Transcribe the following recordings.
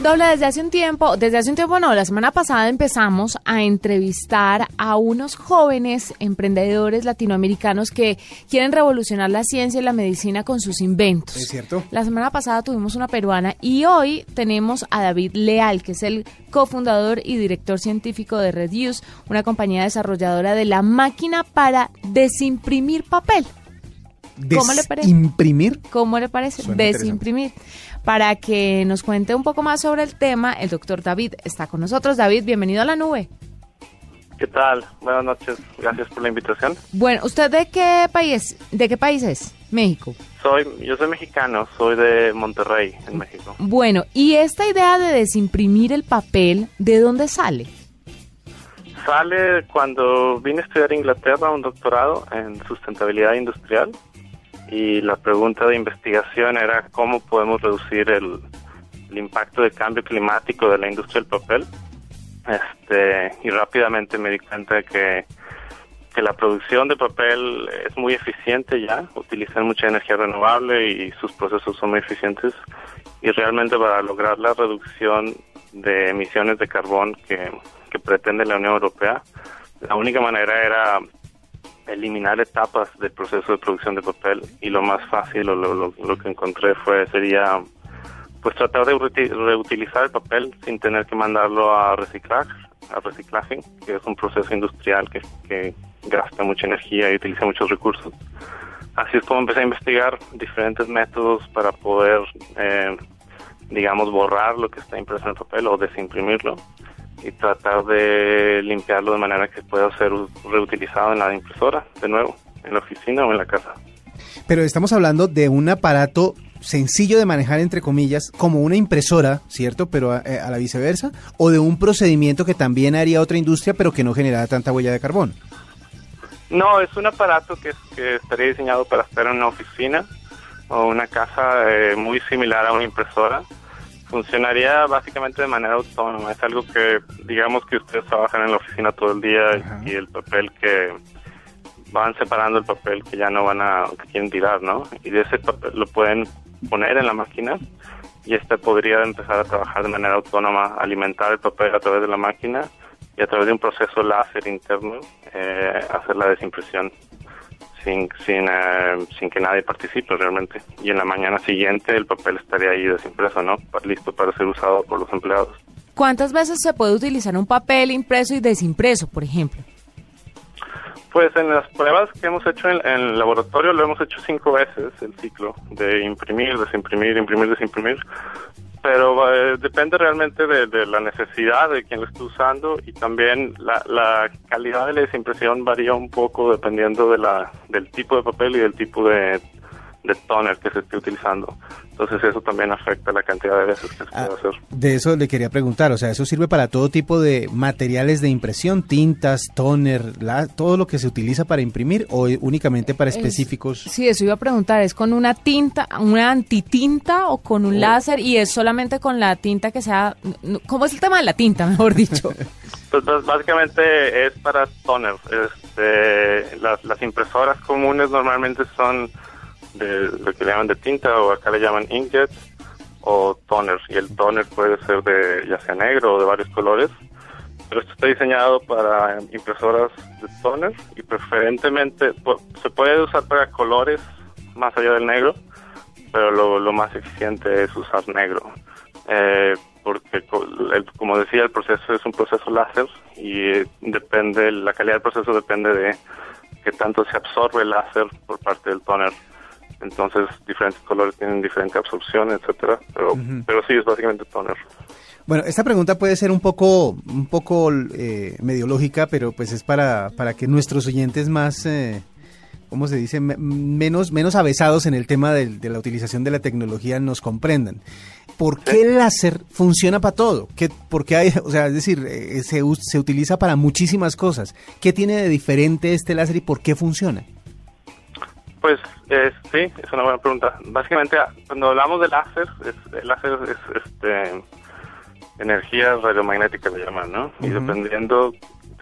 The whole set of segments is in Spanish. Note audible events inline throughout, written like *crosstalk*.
Doble, desde hace un tiempo, desde hace un tiempo no, la semana pasada empezamos a entrevistar a unos jóvenes emprendedores latinoamericanos que quieren revolucionar la ciencia y la medicina con sus inventos. Es cierto. La semana pasada tuvimos una peruana y hoy tenemos a David Leal, que es el cofundador y director científico de Reduce, una compañía desarrolladora de la máquina para desimprimir papel. ¿Cómo le parece? ¿Imprimir? ¿Cómo le parece? Desimprimir. Para que nos cuente un poco más sobre el tema, el doctor David está con nosotros. David, bienvenido a la nube. ¿Qué tal? Buenas noches. Gracias por la invitación. Bueno, ¿usted de qué país, de qué país es? México. Soy, yo soy mexicano, soy de Monterrey, en México. Bueno, ¿y esta idea de desimprimir el papel, de dónde sale? Sale cuando vine a estudiar a Inglaterra un doctorado en sustentabilidad industrial y la pregunta de investigación era cómo podemos reducir el, impacto del cambio climático de la industria del papel. Este, y rápidamente me di cuenta de que, que la producción de papel es muy eficiente ya, utilizan mucha energía renovable y sus procesos son muy eficientes y realmente para lograr la reducción de emisiones de carbón que, que pretende la Unión Europea, la única manera era eliminar etapas del proceso de producción de papel y lo más fácil o lo, lo, que encontré fue sería pues tratar de reuti- reutilizar el papel sin tener que mandarlo a reciclar, a reciclaje, que es un proceso industrial que, que gasta mucha energía y utiliza muchos recursos. Así es como empecé a investigar diferentes métodos para poder, eh, digamos, borrar lo que está impreso en el papel o desimprimirlo y tratar de limpiarlo de manera que pueda ser reutilizado en la impresora, de nuevo, en la oficina o en la casa. Pero estamos hablando de un aparato sencillo de manejar, entre comillas, como una impresora, ¿cierto? Pero a, eh, a la viceversa, o de un procedimiento que también haría otra industria, pero que no generara tanta huella de carbón. No, es un aparato que, que estaría diseñado para estar en una oficina o una casa eh, muy similar a una impresora. Funcionaría básicamente de manera autónoma. Es algo que, digamos que ustedes trabajan en la oficina todo el día Ajá. y el papel que van separando el papel que ya no van a, que quieren tirar, ¿no? Y de ese papel lo pueden poner en la máquina y este podría empezar a trabajar de manera autónoma, alimentar el papel a través de la máquina y a través de un proceso láser interno eh, hacer la desimpresión sin sin eh, sin que nadie participe realmente. Y en la mañana siguiente el papel estaría ahí desimpreso no listo para ser usado por los empleados. ¿Cuántas veces se puede utilizar un papel impreso y desimpreso, por ejemplo? pues en las pruebas que hemos hecho en, en el laboratorio lo hemos hecho cinco veces el ciclo de imprimir desimprimir imprimir desimprimir pero eh, depende realmente de, la necesidad de quien lo esté usando y también la, la calidad de la desimpresión varía un poco dependiendo de la, del tipo de papel y del tipo de, de toner que se esté utilizando. Entonces eso también afecta la cantidad de veces que se Ah, puede hacer. de eso le quería preguntar, o sea, ¿eso sirve para todo tipo de materiales de impresión, tintas, toner, la- todo lo que se utiliza para imprimir o únicamente para Es- específicos? Sí, eso iba a preguntar. ¿Es con una tinta, una antitinta o con un láser? Y es solamente con la tinta que sea... ¿Cómo es el tema de la tinta, *laughs* mejor dicho? Pues bas- básicamente es para toner. Este, las, las impresoras comunes normalmente son de lo que le llaman de tinta o acá le llaman inkjet o toner. Y el toner puede ser de ya sea negro o de varios colores. Pero esto está diseñado para impresoras de toner y preferentemente se puede usar para colores más allá del negro, pero lo, lo más eficiente es usar negro. Eh, porque, el- como decía, el proceso es un proceso láser y eh, depende, la calidad del proceso depende de qué tanto se absorbe el láser por parte del toner. Entonces, diferentes colores tienen diferente absorción, etcétera, pero, pero sí, es básicamente toner. Bueno, esta pregunta puede ser un poco, un poco eh, medio lógica, pero pues es para, para que nuestros oyentes más, eh, ¿cómo se dice? Me- menos, menos avesados en el tema de, la utilización de la tecnología nos comprendan. ¿Por qué el láser funciona para todo? ¿Qué, ¿Por qué hay, *laughs* o sea, es decir, eh, se, us- se utiliza para muchísimas cosas? ¿Qué tiene de diferente este láser y por qué funciona? Pues eh, sí, es una buena pregunta. Básicamente, ah, cuando hablamos de láser, es- el láser es este, energía radiomagnética, le llaman, ¿no? Y dependiendo,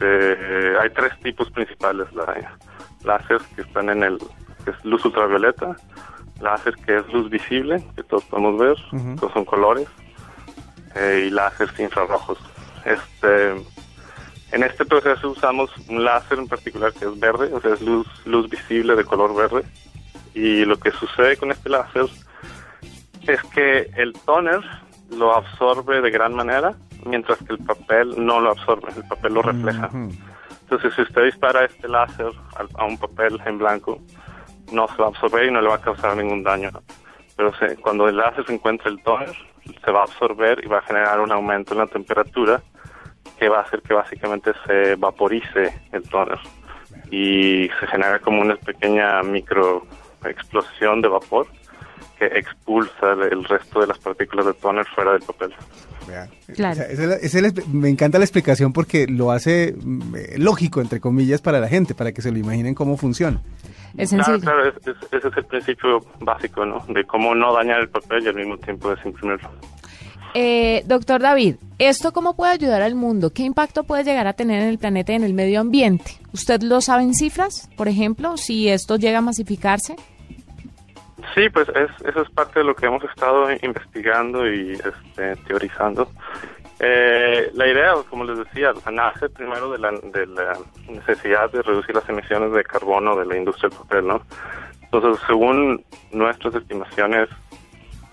de, hay tres tipos principales. La, láser que están en el, que es luz ultravioleta, láser que es luz visible, que todos podemos ver, que son colores, eh, y láseres infrarrojos. Este, en este proceso usamos un láser en particular que es verde, o sea, es luz, luz visible de color verde. Y lo que sucede con este láser es que el tóner lo absorbe de gran manera, mientras que el papel no lo absorbe, el papel lo refleja. Entonces, si usted dispara este láser al- a un papel en blanco, no se va a absorber y no le va a causar ningún daño. Pero se- cuando el láser se encuentra el tóner, se va a absorber y va a generar un aumento en la temperatura que va a hacer que básicamente se vaporice el tóner y se genera como una pequeña micro explosión de vapor que expulsa el, resto de las partículas de tóner fuera del papel. Claro. O sea, me encanta la explicación porque lo hace mm, eh, lógico, entre comillas, para la gente, para que se lo imaginen cómo funciona. Es Claro, claro, es- es- ese es el principio básico, ¿no? De cómo no dañar el papel y al mismo tiempo desimprimirlo. Eh, doctor David, ¿esto cómo puede ayudar al mundo? ¿Qué impacto puede llegar a tener en el planeta y en el medio ambiente? ¿Usted lo sabe en cifras, por ejemplo, si esto llega a masificarse? Sí, pues es, eso es parte de lo que hemos estado investigando y este, teorizando. Eh, la idea, como les decía, nace primero de la, de la necesidad de reducir las emisiones de carbono de la industria del papel, ¿no? Entonces, según nuestras estimaciones,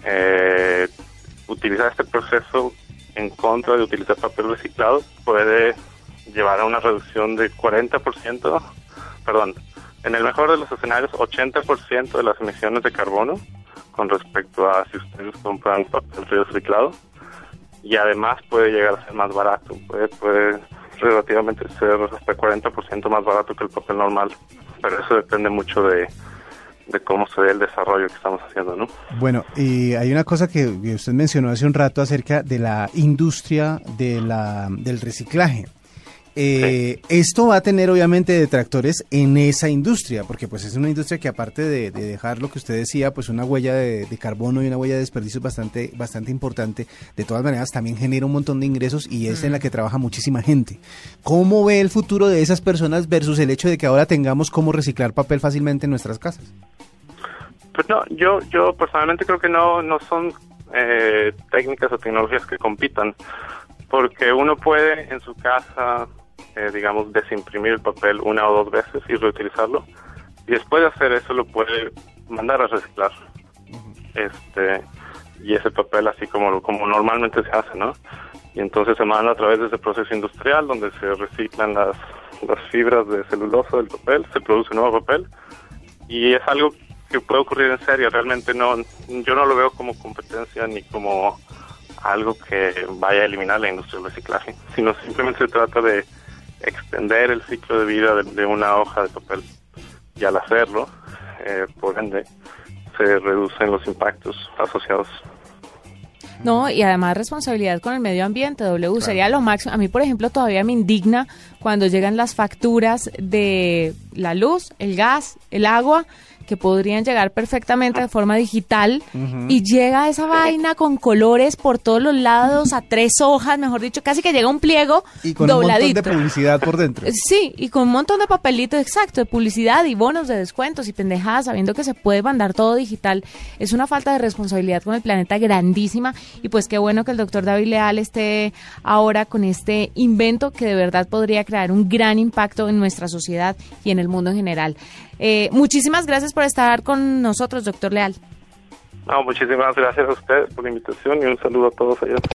eh, utilizar este proceso en contra de utilizar papel reciclado puede llevar a una reducción de 40%, perdón, en el mejor de los escenarios, 80% de las emisiones de carbono con respecto a si ustedes compran papel reciclado. Y además puede llegar a ser más barato, puede, puede relativamente ser hasta 40% más barato que el papel normal, pero eso depende mucho de, de cómo se ve el desarrollo que estamos haciendo, ¿no? Bueno, y hay una cosa que, usted mencionó hace un rato acerca de la industria de la, del reciclaje. Eh, Esto va a tener obviamente detractores en esa industria, porque pues es una industria que aparte de, de dejar lo que usted decía, pues una huella de, de carbono y una huella de desperdicio bastante, bastante importante, de todas maneras también genera un montón de ingresos y es en la que trabaja muchísima gente. ¿Cómo ve el futuro de esas personas versus el hecho de que ahora tengamos cómo reciclar papel fácilmente en nuestras casas? Pues no, yo, yo personalmente creo que no, no son eh, técnicas o tecnologías que compitan, porque uno puede en su casa, eh, digamos, desimprimir el papel una o dos veces y reutilizarlo, y después de hacer eso lo puede mandar a reciclar. Este y ese papel así como como normalmente se hace, ¿no? Y entonces se manda a través de ese proceso industrial donde se reciclan las las fibras de celulosa del papel, se produce nuevo papel y es algo que puede ocurrir en serio. Realmente no, yo no lo veo como competencia ni como algo que vaya a eliminar la industria del reciclaje, sino simplemente se trata de extender el ciclo de vida de, de una hoja de papel. Y al hacerlo, eh, por ende, se reducen los impactos asociados. No, y además responsabilidad con el medio ambiente, W, sería lo máximo. A mí, por ejemplo, todavía me indigna cuando llegan las facturas de la luz, el gas, el agua, que podrían llegar perfectamente de forma digital y llega esa vaina con colores por todos los lados a tres hojas, mejor dicho, casi que llega un pliego Y con un montón dobladito. de publicidad por dentro. Sí, y con un montón de papelitos, exacto, de publicidad y bonos de descuentos y pendejadas, sabiendo que se puede mandar todo digital. Es una falta de responsabilidad con el planeta grandísima y pues qué bueno que el doctor David Leal esté ahora con este invento que de verdad podría crear un gran impacto en nuestra sociedad y en el mundo en general. Eh, muchísimas gracias por estar con nosotros, doctor Leal. No, muchísimas gracias a ustedes por la invitación y un saludo a todos allá.